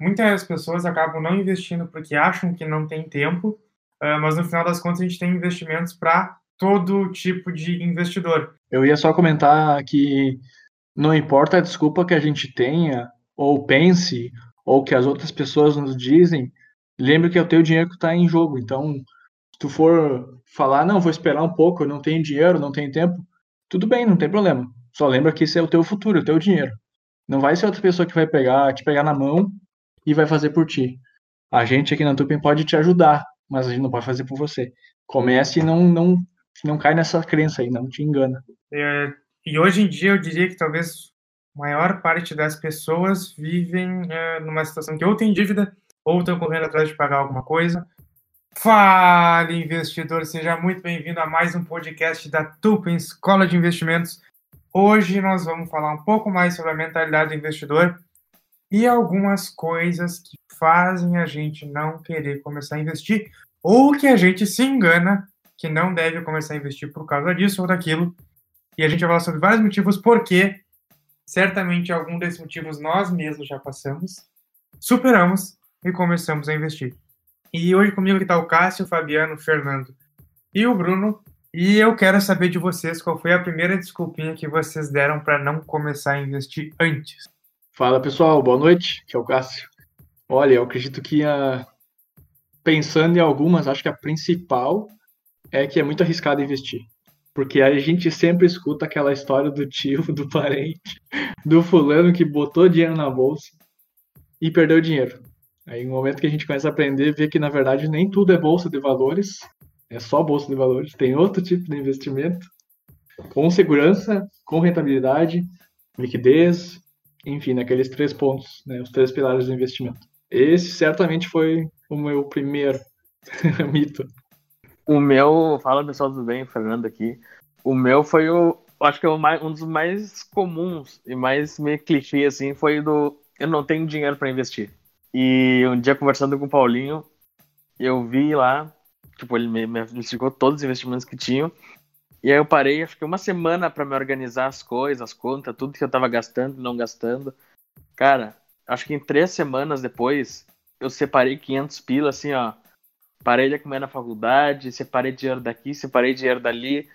Muitas pessoas acabam não investindo porque acham que não tem tempo, uh, mas no final das contas a gente tem investimentos para todo tipo de investidor. Eu ia só comentar que não importa a desculpa que a gente tenha, ou pense, ou que as outras pessoas nos dizem, lembre que é o teu dinheiro que está em jogo. Então, se tu for falar, não, vou esperar um pouco, eu não tenho dinheiro, não tenho tempo, tudo bem, não tem problema. Só lembra que isso é o teu futuro, o teu dinheiro. Não vai ser outra pessoa que vai pegar, te pegar na mão e vai fazer por ti. A gente aqui na Tupem pode te ajudar, mas a gente não pode fazer por você. Comece e não, não, não cai nessa crença aí, não te engana. É, e hoje em dia eu diria que talvez a maior parte das pessoas vivem é, numa situação que ou tem dívida ou estão correndo atrás de pagar alguma coisa. Fala, investidor! Seja muito bem-vindo a mais um podcast da Tupem Escola de Investimentos. Hoje nós vamos falar um pouco mais sobre a mentalidade do investidor e algumas coisas que fazem a gente não querer começar a investir ou que a gente se engana que não deve começar a investir por causa disso ou daquilo. E a gente vai falar sobre vários motivos porque certamente algum desses motivos nós mesmos já passamos, superamos e começamos a investir. E hoje comigo está o Cássio, o Fabiano, o Fernando e o Bruno. E eu quero saber de vocês qual foi a primeira desculpinha que vocês deram para não começar a investir antes. Fala pessoal, boa noite, que é o Cássio. Olha, eu acredito que a... pensando em algumas, acho que a principal é que é muito arriscado investir. Porque a gente sempre escuta aquela história do tio, do parente, do fulano que botou dinheiro na bolsa e perdeu dinheiro. Aí no momento que a gente começa a aprender, vê que na verdade nem tudo é bolsa de valores, é só bolsa de valores, tem outro tipo de investimento, com segurança, com rentabilidade, liquidez, enfim, naqueles três pontos, né, os três pilares do investimento. Esse certamente foi o meu primeiro mito. O meu, fala pessoal, tudo bem? Fernando aqui. O meu foi o, acho que é um dos mais comuns e mais meio clichê, assim, foi do eu não tenho dinheiro para investir. E um dia conversando com o Paulinho, eu vi lá, tipo, ele me, me explicou todos os investimentos que tinham. E aí eu parei, acho que uma semana para me organizar as coisas, as contas, tudo que eu tava gastando e não gastando. Cara, acho que em três semanas depois, eu separei 500 pila, assim, ó. Parei de comer na faculdade, separei dinheiro daqui, separei dinheiro dali.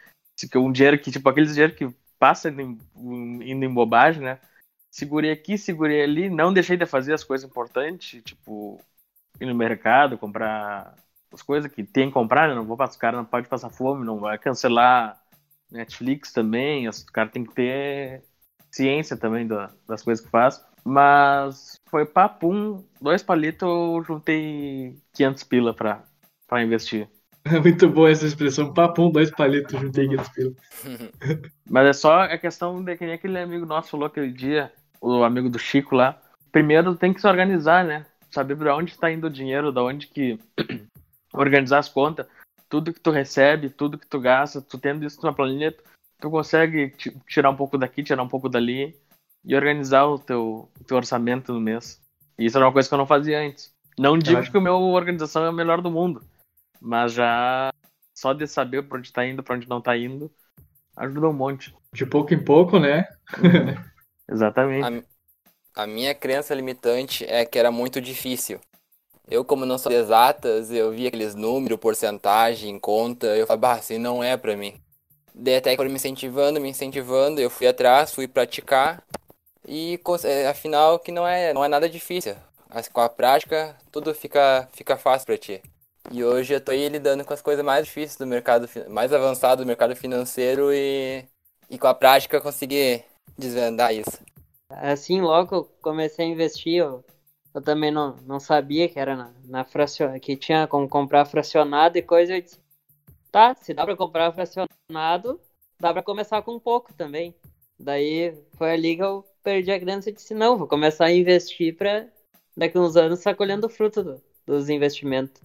Um dinheiro que, tipo, aqueles dinheiro que passa indo em, indo em bobagem, né? segurei aqui, segurei ali, não deixei de fazer as coisas importantes, tipo, ir no mercado, comprar as coisas que tem que comprar, né? Não vou passar, o cara não pode passar fome, não vai cancelar Netflix também, os cara tem que ter ciência também das coisas que faz. Mas foi papum, dois palitos, eu juntei 500 pila pra, pra investir. É muito boa essa expressão, papum, dois palitos, juntei 500 pila. Mas é só a questão de que nem aquele amigo nosso falou aquele dia, o amigo do Chico lá. Primeiro tem que se organizar, né? Saber para onde está indo o dinheiro, da onde que organizar as contas. Tudo que tu recebe, tudo que tu gasta, tu tendo isso na planilha, tu consegue tirar um pouco daqui, tirar um pouco dali e organizar o teu, o teu orçamento no mês. E isso era uma coisa que eu não fazia antes. Não digo que o meu organização é a melhor do mundo, mas já só de saber para onde está indo, para onde não está indo, ajuda um monte. De pouco em pouco, né? Exatamente. A, a, minha crença limitante é que era muito difícil. Eu, como não sou exatas, eu via aqueles números, porcentagem, conta, eu falava, bah, assim não é pra mim. Daí até que foram me incentivando, me incentivando, eu fui atrás, fui praticar e é, afinal que não é, não é nada difícil. Mas com a prática, tudo fica, fica fácil pra ti. E hoje eu tô aí lidando com as coisas mais difíceis do mercado, mais avançado do mercado financeiro e, e com a prática conseguir desvendar isso? Assim, logo comecei a investir, eu, eu também não, não sabia que era na, na fracion... que tinha como comprar fracionado e coisa. Eu disse, tá, se dá para comprar fracionado, dá para começar com pouco também. Daí foi ali que eu perdi a grana e disse, não, vou começar a investir para daqui uns anos estar colhendo o fruto do, dos investimentos.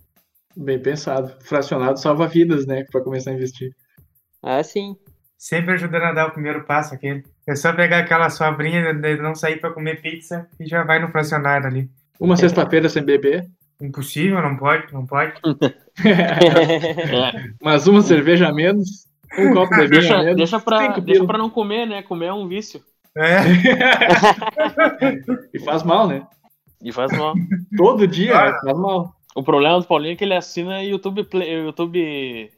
Bem pensado. Fracionado salva vidas, né? Para começar a investir. Ah, sim. Sempre ajudando a dar o primeiro passo aquele. É só pegar aquela sobrinha, não sair para comer pizza e já vai no fracionário ali. Uma sexta-feira sem beber? Impossível, não pode, não pode. Mas uma cerveja a menos, um copo de deixa, a menos. Deixa pra, deixa pra não comer, né? Comer é um vício. É. e faz mal, né? E faz mal. Todo dia Ah. faz mal. O problema do Paulinho é que ele assina YouTube Play, YouTube.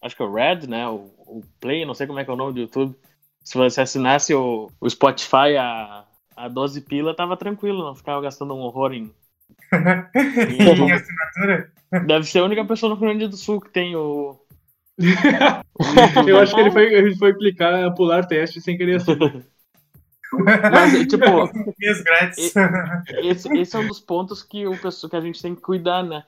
Acho que é o Red, né? O, o Play, não sei como é que é o nome do YouTube. Se você assinasse o, o Spotify a, a 12 pila, tava tranquilo, não ficava gastando um horror em. Em assinatura. Deve ser a única pessoa no Rio Grande do Sul que tem o. Eu acho que ele foi, ele foi clicar, pular teste sem querer assim. Mas, tipo, esse, esse é um dos pontos que, o pessoal, que a gente tem que cuidar, né?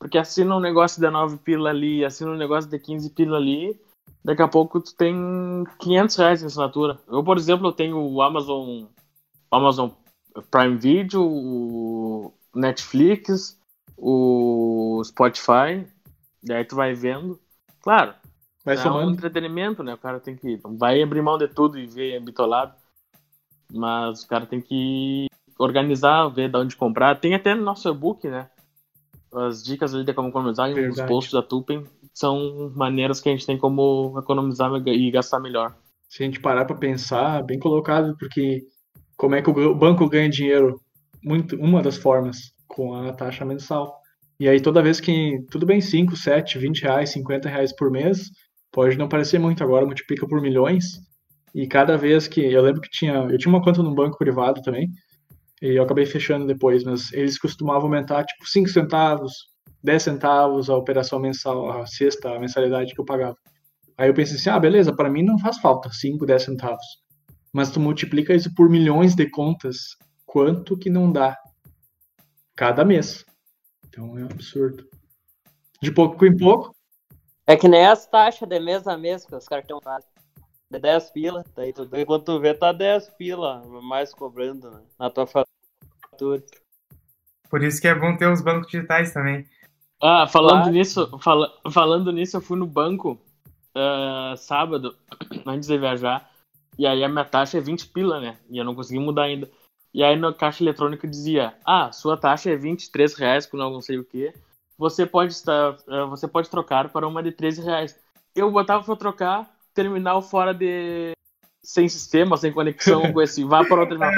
Porque assina um negócio de 9 pila ali, assina um negócio de 15 pila ali, daqui a pouco tu tem 500 reais de assinatura. Eu, por exemplo, eu tenho o Amazon, o Amazon Prime Video, o Netflix, o Spotify, daí tu vai vendo. Claro, Vai é um somando. entretenimento, né? O cara tem que. Vai abrir mão de tudo e ver bitolado. Mas o cara tem que organizar, ver de onde comprar. Tem até no nosso e-book, né? As dicas ali de como economizar e os posts da Tupen são maneiras que a gente tem como economizar e gastar melhor. Se a gente parar pra pensar, bem colocado, porque como é que o banco ganha dinheiro? Muito, uma das formas, com a taxa mensal. E aí toda vez que, tudo bem, 5, 7, 20 reais, 50 reais por mês, pode não parecer muito, agora multiplica por milhões. E cada vez que, eu lembro que tinha, eu tinha uma conta num banco privado também, e eu acabei fechando depois, mas eles costumavam aumentar tipo 5 centavos, 10 centavos a operação mensal, a sexta, a mensalidade que eu pagava. Aí eu pensei assim, ah, beleza, para mim não faz falta 5, 10 centavos. Mas tu multiplica isso por milhões de contas, quanto que não dá cada mês. Então é um absurdo. De pouco em pouco, É que nem as taxas de mês a mês que os cartões fazem. De 10 pila, daí tu, daí quando tu vê, tá 10 pila mais cobrando né, na tua fatura. Por isso que é bom ter os bancos digitais também. Ah, falando Claro. nisso, fala- falando nisso, eu fui no banco ah, sábado, antes de viajar, e aí a minha taxa é 20 pila, né? E eu não consegui mudar ainda. E aí na caixa eletrônica dizia, ah, sua taxa é 23 reais com não sei o que. Você pode estar, ah, você pode trocar para uma de 13 reais. Eu botava pra trocar terminal fora de sem sistema, sem conexão, com esse vá para o terminal.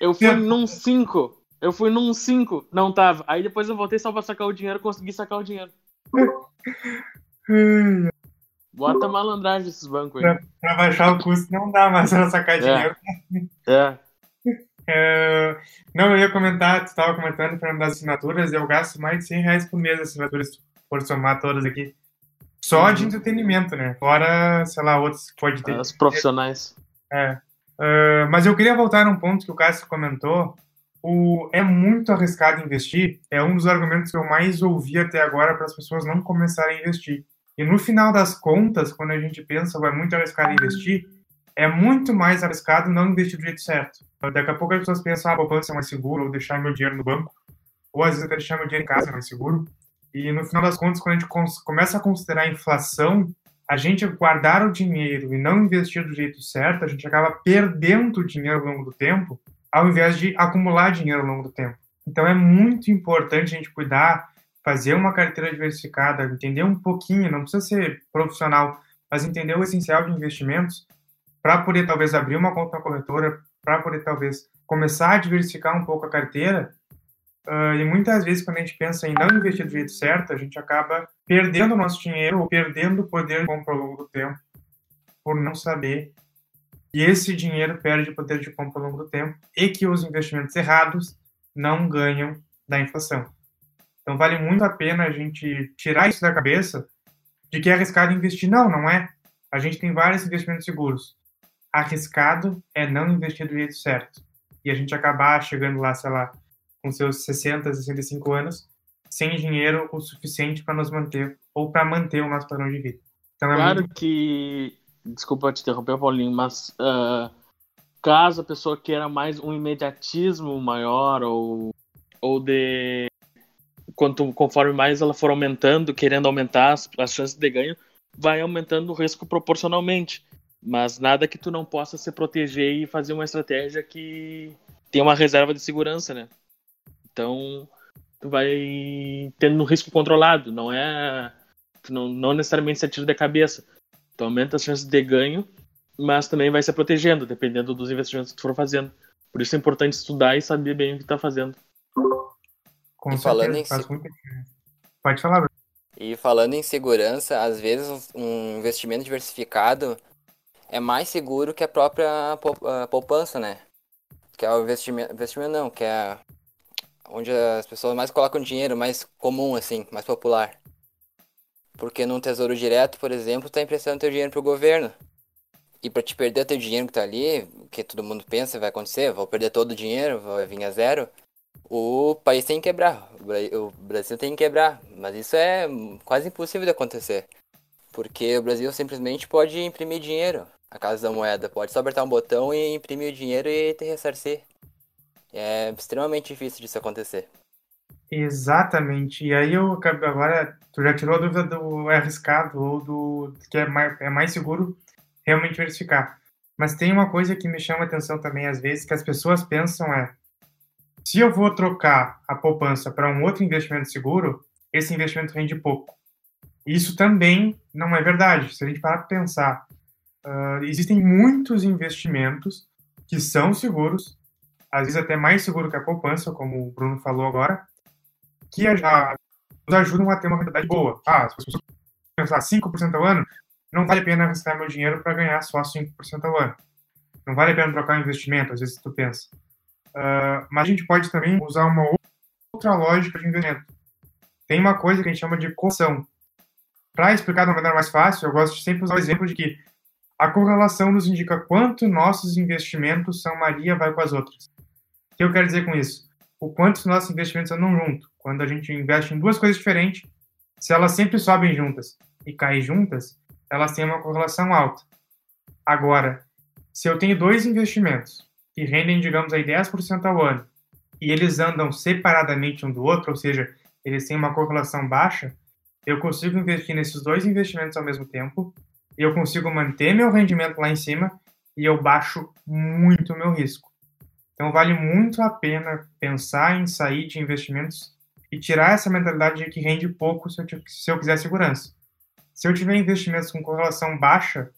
Eu fui num 5. Eu fui num 5, não tava. Aí depois eu voltei só pra sacar o dinheiro, consegui sacar o dinheiro. Bota malandragem esses bancos aí. Pra, pra baixar o custo não dá mais pra sacar É. dinheiro. É. É, não, eu ia comentar, tu estava comentando, Fernando, das assinaturas, eu gasto mais de 100 reais por mês de assinaturas, for somar todas aqui. Só de Uhum. entretenimento, né? Fora, sei lá, outros que pode ter. Os profissionais. É. Ah, mas eu queria voltar num ponto que o Cássio comentou. O, é muito arriscado investir. É um dos argumentos que eu mais ouvi até agora para as pessoas não começarem a investir. E no final das contas, quando a gente pensa que é muito arriscado investir, é muito mais arriscado não investir do jeito certo. Daqui a pouco as pessoas pensam, ah, a poupança é mais seguro, ou deixar meu dinheiro no banco, ou às vezes até deixar meu dinheiro em casa é mais seguro. E no final das contas, quando a gente começa a considerar a inflação, a gente guardar o dinheiro e não investir do jeito certo, a gente acaba perdendo dinheiro ao longo do tempo, ao invés de acumular dinheiro ao longo do tempo. Então é muito importante a gente cuidar, fazer uma carteira diversificada, entender um pouquinho, não precisa ser profissional, mas entender o essencial de investimentos para poder talvez abrir uma conta corretora, para poder talvez começar a diversificar um pouco a carteira. Ah, e muitas vezes, quando a gente pensa em não investir do jeito certo, a gente acaba perdendo o nosso dinheiro ou perdendo o poder de compra ao longo do tempo por não saber que esse dinheiro perde poder de compra ao longo do tempo e que os investimentos errados não ganham da inflação. Então vale muito a pena a gente tirar isso da cabeça de que é arriscado investir. Não, não é. A gente tem vários investimentos seguros. Arriscado é não investir do jeito certo. E a gente acabar chegando lá, sei lá, com seus 60, 65 anos, sem dinheiro o suficiente para nos manter ou para manter o nosso padrão de vida. Então é Claro muito que. Desculpa te interromper, Paulinho, mas ah, caso a pessoa queira mais um imediatismo maior ou, ou de. Quanto, conforme mais ela for aumentando, querendo aumentar as, as chances de ganho, vai aumentando o risco proporcionalmente. Mas nada que tu não possa se proteger e fazer uma estratégia que tenha uma reserva de segurança, né? Então, tu vai tendo um risco controlado, não é tu não, não necessariamente se atira de cabeça. Tu aumenta as chances de ganho, mas também vai se protegendo, dependendo dos investimentos que tu for fazendo. Por isso é importante estudar e saber bem o que tá fazendo. Com E falando certeza, em faz diferença. Pode falar, Bruno. E falando em segurança, às vezes um investimento diversificado é mais seguro que a própria poupança, né? Que é o investimento, investimento não, que é onde as pessoas mais colocam dinheiro, mais comum assim, mais popular. Porque num tesouro direto, por exemplo, tá emprestando teu dinheiro pro governo. E pra te perder teu dinheiro que tá ali, que todo mundo pensa vai acontecer, vou perder todo o dinheiro, vai vir a zero. O país tem que quebrar, o Bra- o Brasil tem que quebrar, mas isso é quase impossível de acontecer. Porque o Brasil simplesmente pode imprimir dinheiro, a casa da moeda, pode só apertar um botão e imprimir o dinheiro e te ressarcir. É extremamente difícil disso acontecer. Exatamente. E aí eu acabei- agora tu já tirou a dúvida do é arriscado ou do que é mais, é mais seguro realmente verificar. Mas tem uma coisa que me chama atenção também às vezes que as pessoas pensam é se eu vou trocar a poupança para um outro investimento seguro, esse investimento rende pouco. Isso também não é verdade. Se a gente parar para pensar, ah, existem muitos investimentos que são seguros, às vezes até mais seguro que a poupança, como o Bruno falou agora, que já nos ajudam a ter uma rentabilidade boa. Ah, se pessoas pensar 5% ao ano, não vale a pena arriscar meu dinheiro para ganhar só 5% ao ano. Não vale a pena trocar um investimento, às vezes tu pensa. Ah, mas a gente pode também usar uma outra lógica de investimento. Tem uma coisa que a gente chama de correlação. Para explicar de uma maneira mais fácil, eu gosto de sempre usar o exemplo de que a correlação nos indica quanto nossos investimentos são Maria vai com as outras. O que eu quero dizer com isso? O quanto os nossos investimentos andam junto. Quando a gente investe em duas coisas diferentes, se elas sempre sobem juntas e caem juntas, elas têm uma correlação alta. Agora, se eu tenho dois investimentos que rendem, digamos aí, 10% ao ano, e eles andam separadamente um do outro, ou seja, eles têm uma correlação baixa, eu consigo investir nesses dois investimentos ao mesmo tempo, eu consigo manter meu rendimento lá em cima, e eu baixo muito meu risco. Então vale muito a pena pensar em sair de investimentos e tirar essa mentalidade de que rende pouco se eu, se eu quiser segurança. Se eu tiver investimentos com correlação baixa,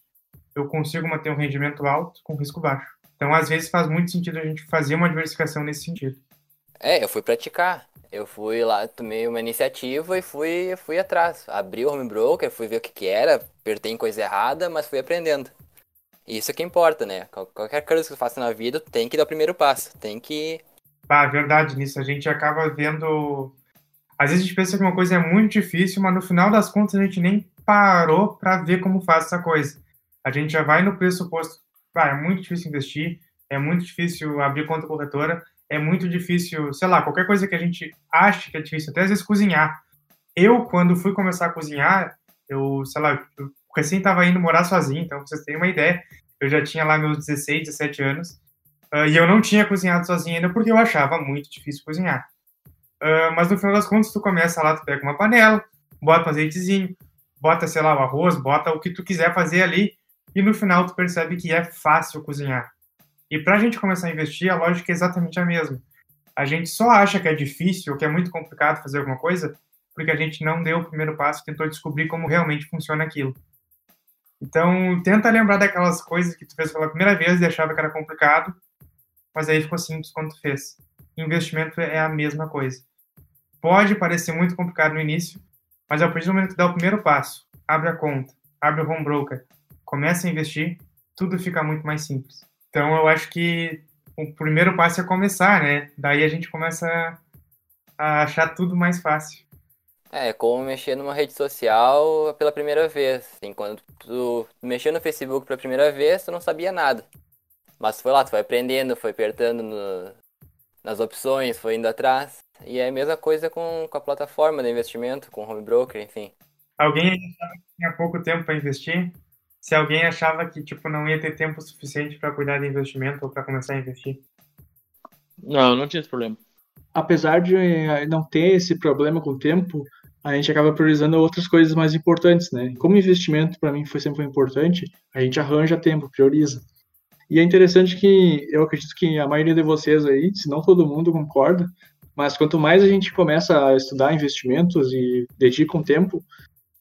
eu consigo manter um rendimento alto com risco baixo. Então, às vezes, faz muito sentido a gente fazer uma diversificação nesse sentido. É, eu fui praticar. Eu fui lá, tomei uma iniciativa e fui, fui atrás. Abri o home broker, fui ver o que que era, apertei em coisa errada, mas fui aprendendo. Isso é que importa, né? Qual- Qualquer coisa que você faça na vida, tem que dar o primeiro passo. Tem que. Ah, verdade nisso. A gente acaba vendo. Às vezes a gente pensa que uma coisa é muito difícil, mas no final das contas a gente nem parou para ver como faz essa coisa. A gente já vai no pressuposto. Ah, é muito difícil investir, é muito difícil abrir conta corretora, é muito difícil, sei lá, qualquer coisa que a gente ache que é difícil, até às vezes cozinhar. Eu, quando fui começar a cozinhar, eu, sei lá, eu recém estava indo morar sozinho, então vocês terem uma ideia, eu já tinha lá meus 16, 17 anos, ah, e eu não tinha cozinhado sozinho ainda porque eu achava muito difícil cozinhar. Ah, mas no final das contas, tu começa lá, tu pega uma panela, bota um azeitezinho, bota, sei lá, o arroz, bota o que tu quiser fazer ali, e no final tu percebe que é fácil cozinhar. E pra gente começar a investir, a lógica é exatamente a mesma. A gente só acha que é difícil, que é muito complicado fazer alguma coisa, porque a gente não deu o primeiro passo, tentou descobrir como realmente funciona aquilo. Então, tenta lembrar daquelas coisas que tu fez pela primeira vez e achava que era complicado, mas aí ficou simples quando tu fez. Investimento é a mesma coisa. Pode parecer muito complicado no início, mas a partir do momento que dá o primeiro passo, abre a conta, abre o home broker, começa a investir, tudo fica muito mais simples. Então, eu acho que o primeiro passo é começar, né? Daí a gente começa a achar tudo mais fácil. É, como mexer numa rede social pela primeira vez. Assim, quando tu mexeu no Facebook pela primeira vez, tu não sabia nada. Mas foi lá, tu foi aprendendo, foi apertando no- nas opções, foi indo atrás. E é a mesma coisa com, com a plataforma de investimento, com o home broker, enfim. Alguém achava que tinha pouco tempo para investir? Se alguém achava que tipo não ia ter tempo suficiente para cuidar do investimento ou para começar a investir? Não, não tinha esse problema. apesar de eh, não ter esse problema com o tempo, a gente acaba priorizando outras coisas mais importantes, né? Como investimento para mim foi sempre importante, a gente arranja tempo, prioriza. E é interessante que eu acredito que a maioria de vocês aí, se não todo mundo concorda, mas quanto mais a gente começa a estudar investimentos e dedica um tempo,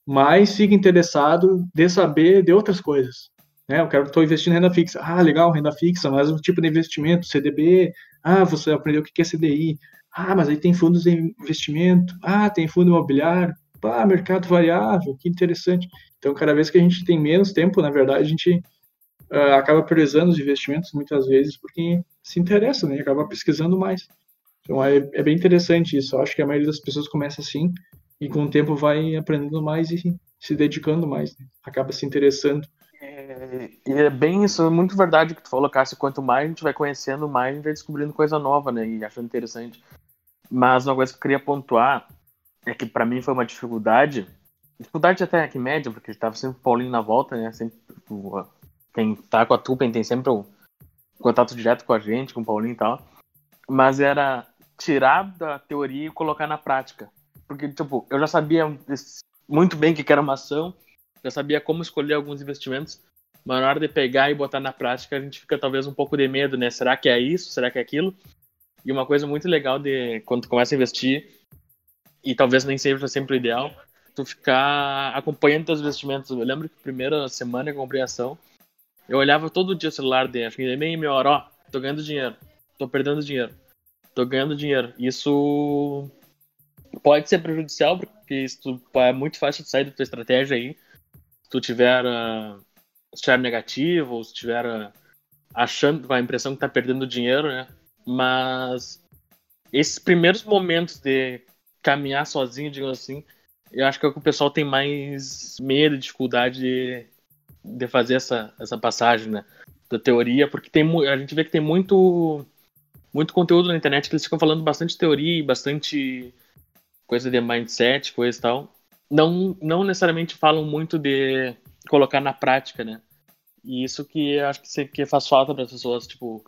mais fica interessado de saber de outras coisas. Né? Eu quero, estou investindo em renda fixa. Ah, legal, renda fixa, mas o tipo de investimento, CDB. Ah, você aprendeu o que é CDI. Ah, mas aí tem fundos de investimento. Ah, tem fundo imobiliário. Ah, mercado variável, que interessante. Então, cada vez que a gente tem menos tempo, na verdade, a gente uh, acaba priorizando os investimentos muitas vezes porque se interessa, né? Acaba pesquisando mais. Então, é, é bem interessante isso. Eu acho que a maioria das pessoas começa assim e com o tempo vai aprendendo mais e se dedicando mais. Né? Acaba se interessando. É, e é bem isso, é muito verdade o que tu falou, Cássio. Quanto mais a gente vai conhecendo, mais a gente vai descobrindo coisa nova, né? E achando interessante. Mas uma coisa que eu queria pontuar é que para mim foi uma dificuldade, dificuldade até que média, porque estava sempre o Paulinho na volta, né? Sempre, quem tá com a Tupen tem sempre o contato direto com a gente, com o Paulinho e tal. Mas era tirar da teoria e colocar na prática. Porque, tipo, eu já sabia muito bem que era uma ação, já sabia como escolher alguns investimentos, mas na hora de pegar e botar na prática, a gente fica talvez um pouco de medo, né? Será que é isso? Será que é aquilo? E uma coisa muito legal de quando tu começa a investir, e talvez nem seja sempre o ideal, tu ficar acompanhando teus investimentos. Eu lembro que primeira semana que eu comprei ação, eu olhava todo dia o celular de acho que meia meia hora, ó, tô ganhando dinheiro, tô perdendo dinheiro, tô ganhando dinheiro. Isso pode ser prejudicial, porque isso é muito fácil de sair da tua estratégia aí. Se tu tiver uh, share negativo, ou se tiver uh, achando com a impressão que tá perdendo dinheiro, né? Mas esses primeiros momentos de caminhar sozinho, digamos assim, eu acho que é o que o pessoal tem mais medo dificuldade de, de fazer essa, essa passagem, né? Da teoria, porque tem, a gente vê que tem muito, muito conteúdo na internet que eles ficam falando bastante teoria bastante coisa de mindset, coisa e tal. Não, não necessariamente falam muito de colocar na prática, né? E isso que eu acho que, que faz falta para as pessoas, tipo,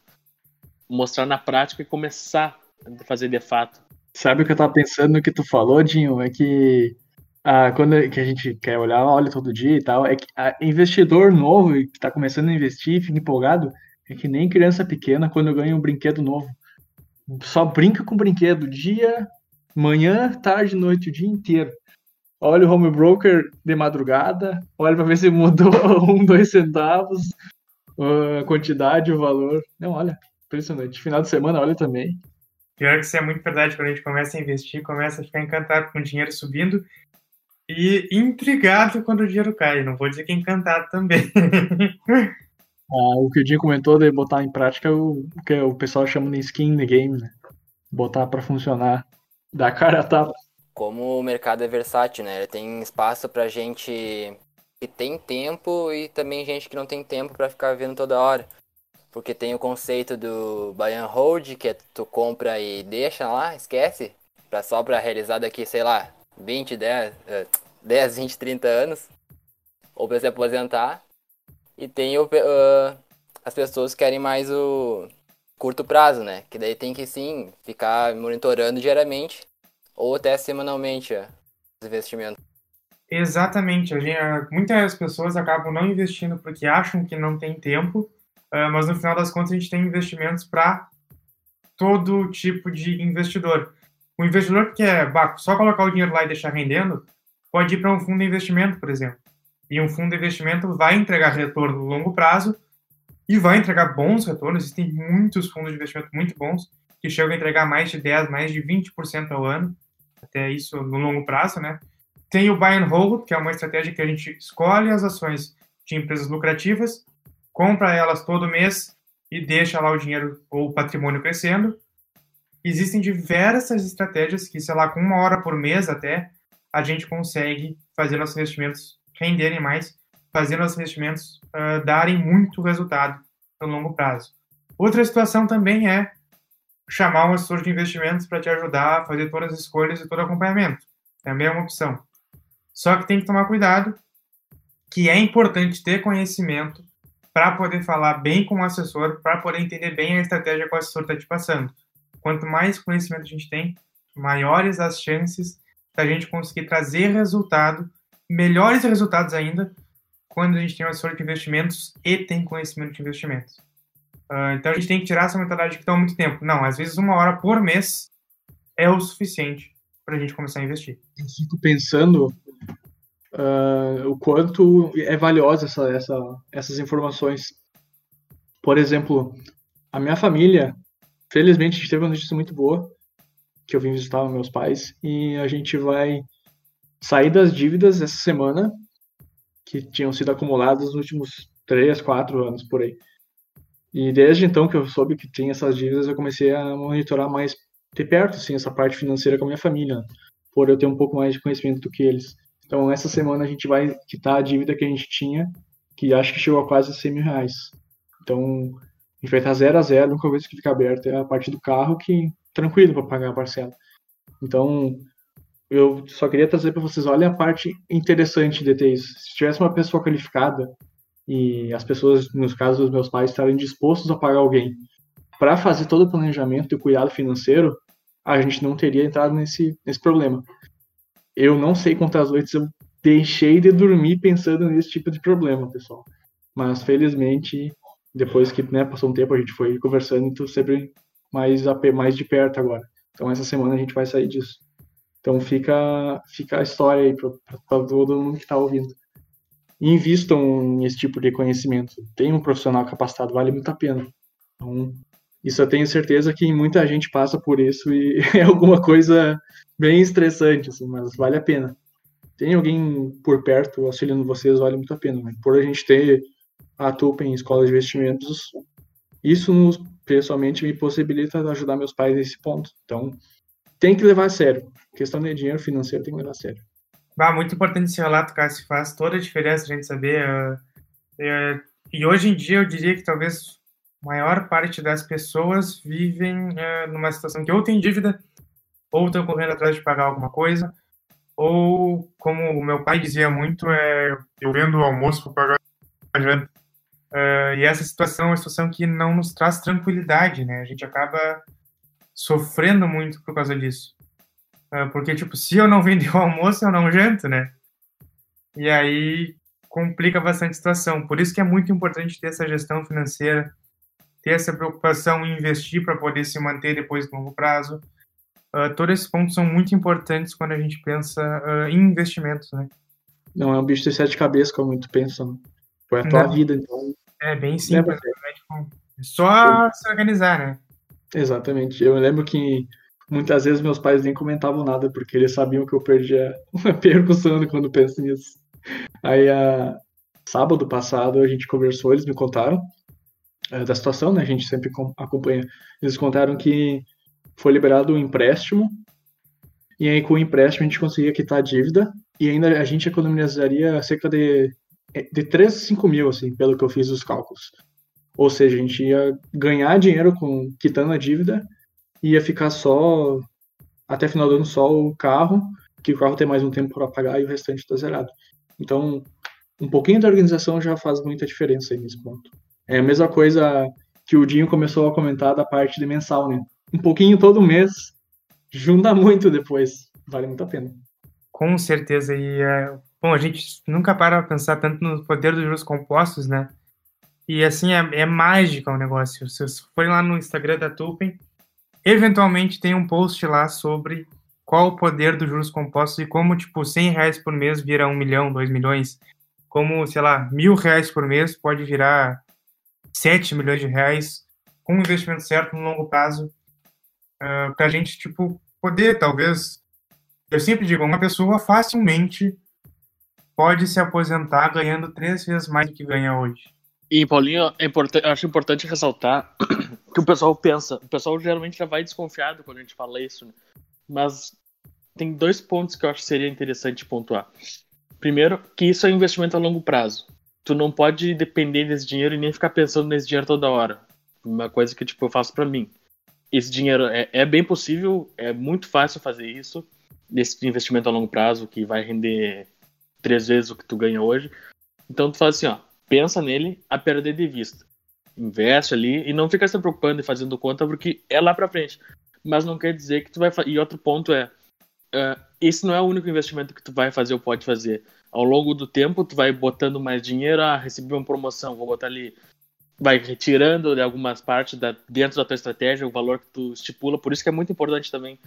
mostrar na prática e começar a fazer de fato. Sabe o que eu tava pensando no que tu falou, Dinho? É que ah, quando que a gente quer olhar, olha todo dia e tal, é que a investidor novo que está começando a investir, fica empolgado, é que nem criança pequena quando ganha um brinquedo novo. Só brinca com o brinquedo dia, manhã, tarde, noite, o dia inteiro. Olha o home broker de madrugada, olha para ver se mudou um, dois centavos, a quantidade, o valor. Não, olha, Impressionante. Final de semana, olha também. Pior que isso é muito verdade, quando a gente começa a investir, começa a ficar encantado com o dinheiro subindo e intrigado quando o dinheiro cai. Não vou dizer que é encantado também. ah, o que o Dinho comentou de botar em prática é o, o que o pessoal chama de skin the game, né? Botar para funcionar, dar cara a tapa. Como o mercado é versátil, né? Ele tem espaço pra gente que tem tempo e também gente que não tem tempo para ficar vendo toda hora. Porque tem o conceito do buy and hold, que é tu compra e deixa lá, esquece, pra, só para realizar daqui, sei lá, 20, 10, 10, 20, 30 anos, ou para se aposentar. E tem o, uh, as pessoas que querem mais o curto prazo, né? Que daí tem que sim ficar monitorando diariamente ou até semanalmente ó, os investimentos. Exatamente. Gente, muitas pessoas acabam não investindo porque acham que não tem tempo uh, mas no final das contas a gente tem investimentos para todo tipo de investidor. O investidor que quer bah, só colocar o dinheiro lá e deixar rendendo, pode ir para um fundo de investimento, por exemplo. E um fundo de investimento vai entregar retorno no longo prazo e vai entregar bons retornos. Existem muitos fundos de investimento muito bons que chegam a entregar mais de 10, mais de 20% ao ano, até isso no longo prazo, né? Tem o buy and hold, que é uma estratégia que a gente escolhe as ações de empresas lucrativas compra elas todo mês e deixa lá o dinheiro ou o patrimônio crescendo. Existem diversas estratégias que, sei lá, com uma hora por mês até, a gente consegue fazer nossos investimentos renderem mais, fazer nossos investimentos uh, darem muito resultado no longo prazo. Outra situação também é chamar um assessor de investimentos para te ajudar a fazer todas as escolhas e todo o acompanhamento. Também é uma opção. Só que tem que tomar cuidado, que é importante ter conhecimento para poder falar bem com o assessor, para poder entender bem a estratégia que o assessor está te passando. Quanto mais conhecimento a gente tem, maiores as chances da gente conseguir trazer resultado, melhores resultados ainda, quando a gente tem um assessor de investimentos e tem conhecimento de investimentos. Uh, então a gente tem que tirar essa mentalidade que está há muito tempo. Não, às vezes uma hora por mês é o suficiente para a gente começar a investir. Eu fico pensando uh, o quanto é valiosa essa, essa, essas informações. Por exemplo, a minha família, felizmente, a gente teve uma notícia muito boa, que eu vim visitar meus pais e a gente vai sair das dívidas essa semana que tinham sido acumuladas nos últimos três, quatro anos por aí. E desde então que eu soube que tinha essas dívidas, eu comecei a monitorar mais de perto assim, essa parte financeira com a minha família, por eu ter um pouco mais de conhecimento do que eles. Então, essa semana a gente vai quitar a dívida que a gente tinha, que acho que chegou a quase 100 mil reais. Então, a gente vai estar zero a zero, a única que fica aberta é a parte do carro, que tranquilo para pagar a parcela. Então, eu só queria trazer para vocês, olha a parte interessante de ter isso. Se tivesse uma pessoa qualificada e as pessoas, nos casos dos meus pais, estarem dispostos a pagar alguém para fazer todo o planejamento e cuidado financeiro, a gente não teria entrado nesse, nesse problema. Eu não sei quantas noites eu deixei de dormir pensando nesse tipo de problema, pessoal. Mas felizmente, depois que né, passou um tempo, a gente foi conversando, então sempre mais, mais de perto agora. Então essa semana a gente vai sair disso. Então fica, fica a história aí para todo mundo que está ouvindo. E invistam nesse tipo de conhecimento. Tem um profissional capacitado, vale muito a pena. Então, isso eu tenho certeza que muita gente passa por isso e é alguma coisa bem estressante, assim, mas vale a pena. Tem alguém por perto auxiliando vocês, vale muito a pena. Né? Por a gente ter a TUP em escola de investimentos, isso nos, pessoalmente me possibilita ajudar meus pais nesse ponto. Então, tem que levar a sério. A questão de dinheiro financeiro tem que levar a sério. Bah, muito importante esse relato, Cássio. Faz toda a diferença a gente saber. Uh, uh, e hoje em dia eu diria que talvez maior parte das pessoas vivem uh, numa situação que ou tem dívida, ou estão correndo atrás de pagar alguma coisa, ou, como o meu pai dizia muito, é eu vendo o almoço para pagar a janta. e essa situação é uma situação que não nos traz tranquilidade, né? A gente acaba sofrendo muito por causa disso. Uh, porque, tipo, se eu não vender o almoço, eu não janto, né? E aí complica bastante a situação. Por isso que é muito importante ter essa gestão financeira, ter essa preocupação em investir para poder se manter depois do longo prazo. Uh, todos esses pontos são muito importantes quando a gente pensa uh, em investimentos, né? Não é um bicho de sete cabeças, como muito pensa. Né? Foi a tua não. vida, então. É bem simples. É, tipo, só se organizar, né? Exatamente. Eu lembro que muitas vezes meus pais nem comentavam nada, porque eles sabiam que eu perdia uma percussão quando penso nisso. Aí, a... sábado passado, a gente conversou, eles me contaram é, da situação, né? A gente sempre acompanha. Eles contaram que foi liberado um empréstimo, e aí com o empréstimo a gente conseguia quitar a dívida, e ainda a gente economizaria cerca de, de 3 a 5 mil, assim, pelo que eu fiz os cálculos. Ou seja, a gente ia ganhar dinheiro com quitando a dívida e ia ficar só até final do ano só o carro, que o carro tem mais um tempo para pagar e o restante está zerado. Então, um pouquinho da organização já faz muita diferença aí nesse ponto. É a mesma coisa que o Dinho começou a comentar da parte de mensal, né? Um pouquinho todo mês junta muito depois. Vale muito a pena. Com certeza. E, é... bom, a gente nunca para pra pensar tanto no poder dos juros compostos, né? E assim, é, é mágica o negócio. Se vocês forem lá no Instagram da Tupen, eventualmente tem um post lá sobre qual o poder dos juros compostos e como, tipo, 100 reais por mês vira 1 milhão, 2 milhões. Como, sei lá, mil reais por mês pode virar 7 milhões de reais com um investimento certo no longo prazo. Uh, pra gente, tipo, poder, talvez. Eu sempre digo, uma pessoa facilmente pode se aposentar ganhando três vezes mais do que ganha hoje. E, Paulinho, é importante, acho importante ressaltar que o pessoal pensa, o pessoal geralmente já vai desconfiado quando a gente fala isso, né? mas tem dois pontos que eu acho que seria interessante pontuar. Primeiro, que isso é investimento a longo prazo. Tu não pode depender desse dinheiro e nem ficar pensando nesse dinheiro toda hora. Uma coisa que tipo eu faço para mim. Esse dinheiro é, é bem possível, é muito fácil fazer isso, desse investimento a longo prazo que vai render três vezes o que tu ganha hoje. Então tu faz assim, ó, pensa nele a perder de vista. Investe ali e não fica se preocupando e fazendo conta porque é lá para frente. Mas não quer dizer que tu vai E outro ponto é, uh, esse não é o único investimento que tu vai fazer ou pode fazer. Ao longo do tempo, tu vai botando mais dinheiro, ah, recebi uma promoção, vou botar ali. Vai retirando de algumas partes da, dentro da tua estratégia o valor que tu estipula. Por isso que é muito importante também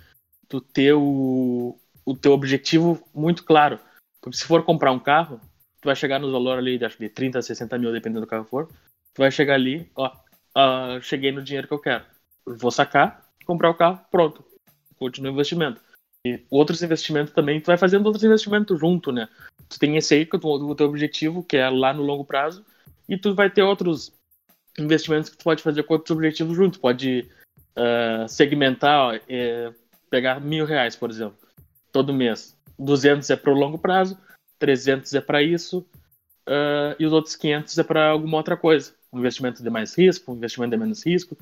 tu ter o, o teu objetivo muito claro. Porque se for comprar um carro, tu vai chegar no valor ali acho, de 30, 60 mil, dependendo do carro for. Tu vai chegar ali, ó, uh, cheguei no dinheiro que eu quero. Vou sacar, comprar o carro, pronto. continua o investimento. E outros investimentos também, tu vai fazendo outros investimentos junto, né? Tu tem esse aí, que é o teu objetivo, que é lá no longo prazo, e tu vai ter outros investimentos que tu pode fazer com outros objetivos junto. Pode uh, segmentar, uh, pegar mil reais, por exemplo, todo mês. 200 é para o longo prazo, 300 é para isso, uh, e os outros 500 é para alguma outra coisa. Um investimento de mais risco, um investimento de menos risco.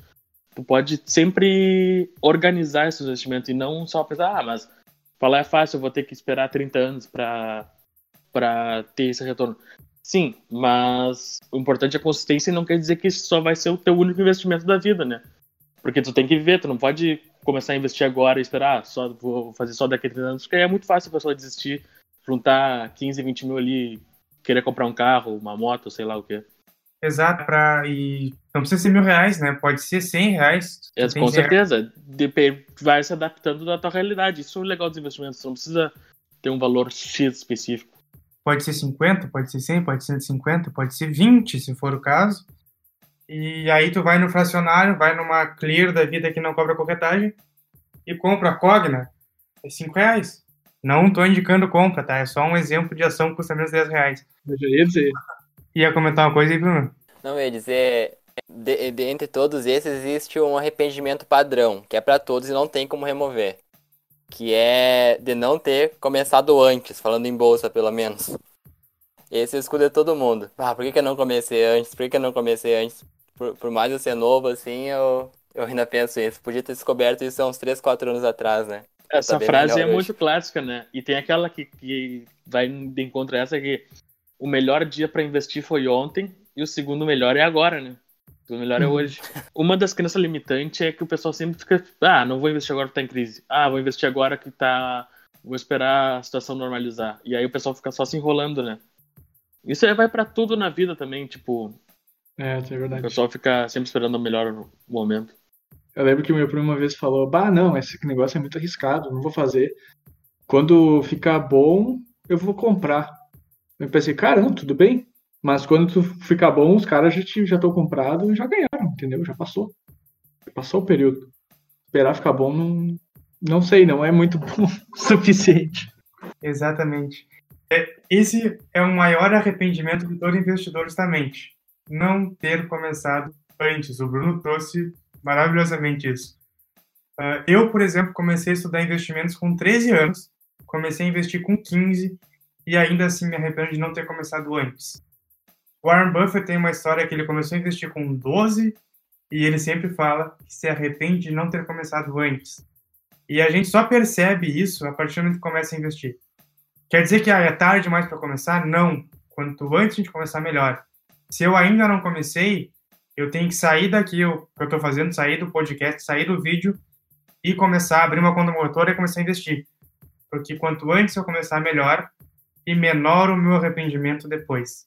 Tu pode sempre organizar esses investimentos e não só pensar, ah, mas falar é fácil, eu vou ter que esperar 30 anos para ter esse retorno. Sim, mas o importante é a consistência e não quer dizer que isso só vai ser o teu único investimento da vida, né? Porque tu tem que viver, tu não pode começar a investir agora e esperar, ah, só vou fazer só daqui a 30 anos, porque é muito fácil a pessoa desistir, juntar 15, 20 mil ali, querer comprar um carro, uma moto, sei lá o quê. Exato, pra, e não precisa ser mil reais, né? Pode ser cem reais. É, com certeza, vai se adaptando da tua realidade. Isso é o legal dos investimentos, não precisa ter um valor X específico. Pode ser 50, pode ser 100, pode ser 150, pode ser 20, se for o caso. E aí tu vai no fracionário, vai numa Clear da vida que não cobra corretagem e compra a Cogna, é 5 reais. Não tô indicando compra, tá? É só um exemplo de ação que custa menos 10 reais. Eu já ia dizer. Ia comentar uma coisa aí, Bruno? Não, eu ia dizer, de, de, entre todos esses existe um arrependimento padrão, que é para todos e não tem como remover. Que é de não ter começado antes, falando em bolsa pelo menos. Esse escudo é todo mundo. Ah, por que, que eu não comecei antes? Por que, que eu não comecei antes? por, por mais eu ser novo, assim, eu, eu ainda penso isso. Podia ter descoberto isso há uns 3, 4 anos atrás, né? Essa frase é hoje. muito clássica, né? E tem aquela que, que vai de encontro a essa que o melhor dia para investir foi ontem e o segundo melhor é agora, né? O melhor é uhum. hoje. Uma das crenças limitantes é que o pessoal sempre fica, ah, não vou investir agora que tá em crise. Ah, vou investir agora que tá. Vou esperar a situação normalizar. E aí o pessoal fica só se enrolando, né? Isso aí vai para tudo na vida também, tipo, é, é verdade. O pessoal fica sempre esperando o melhor momento. Eu lembro que o meu primo uma vez falou: Bah, não, esse negócio é muito arriscado, não vou fazer. Quando ficar bom, eu vou comprar. Eu pensei, cara, não, tudo bem. Mas quando tu ficar bom, os caras já estão já comprados e já ganharam, entendeu? Já passou. Passou o período. Esperar ficar bom, não, não sei, não é muito bom o suficiente. Exatamente. É, esse é o maior arrependimento de todo investidor, justamente não ter começado antes. O Bruno trouxe maravilhosamente isso. Uh, eu, por exemplo, comecei a estudar investimentos com 13 anos, comecei a investir com 15 e ainda assim me arrependo de não ter começado antes. Warren Buffett tem uma história que ele começou a investir com 12 e ele sempre fala que se arrepende de não ter começado antes. E a gente só percebe isso a partir do momento que começa a investir. Quer dizer que ah, é tarde demais para começar? Não. Quanto antes a gente começar, melhor se eu ainda não comecei, eu tenho que sair daqui, o que eu estou fazendo, sair do podcast, sair do vídeo e começar a abrir uma conta motora e começar a investir. Porque quanto antes eu começar, melhor e menor o meu arrependimento depois.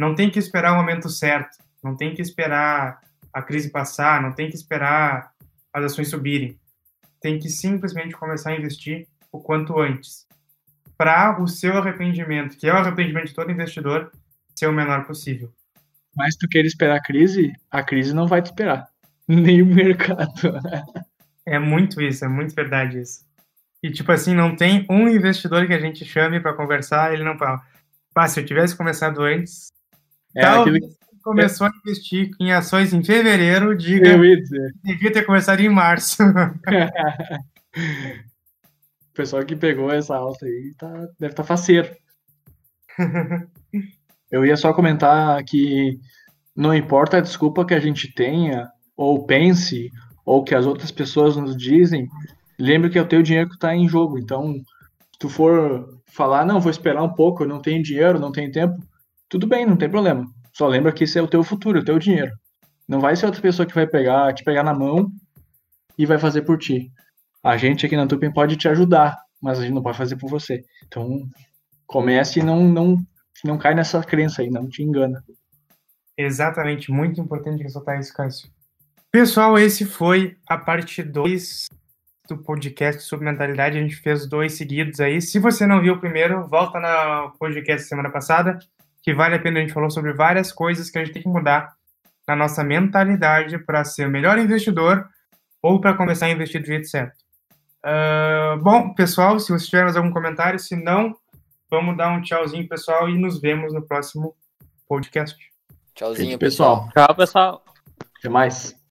Não tem que esperar o momento certo, não tem que esperar a crise passar, não tem que esperar as ações subirem. Tem que simplesmente começar a investir o quanto antes. Para o seu arrependimento, que é o arrependimento de todo investidor, ser o menor possível. Mas tu querer esperar a crise, a crise não vai te esperar. Nem o mercado. é muito isso, é muito verdade isso. E tipo assim, não tem um investidor que a gente chame para conversar, ele não fala. Ah, se eu tivesse começado antes, é, talvez aquele... começou a investir em ações em fevereiro, diga, eu devia ter começado em março. o pessoal que pegou essa alta aí tá, deve estar tá faceiro. Eu ia só comentar que não importa a desculpa que a gente tenha, ou pense, ou que as outras pessoas nos dizem, lembre que é o teu dinheiro que está em jogo. Então, se tu for falar, não, vou esperar um pouco, eu não tenho dinheiro, não tenho tempo, tudo bem, não tem problema. Só lembra que esse é o teu futuro, o teu dinheiro. Não vai ser outra pessoa que vai pegar, te pegar na mão e vai fazer por ti. A gente aqui na Tupin pode te ajudar, mas a gente não pode fazer por você. Então, comece e não, não não cai nessa crença aí, não te engana. Exatamente, muito importante ressaltar isso, Cássio. Pessoal, esse foi a parte 2 do podcast sobre mentalidade. A gente fez dois seguidos aí. Se você não viu o primeiro, volta no podcast semana passada, que vale a pena. A gente falou sobre várias coisas que a gente tem que mudar na nossa mentalidade para ser o melhor investidor ou para começar a investir do jeito certo. Uh, bom, pessoal, se vocês tiverem mais algum comentário, se não, vamos dar um tchauzinho, pessoal, e nos vemos no próximo podcast. Tchauzinho, pessoal. pessoal. Tchau, pessoal. Até mais.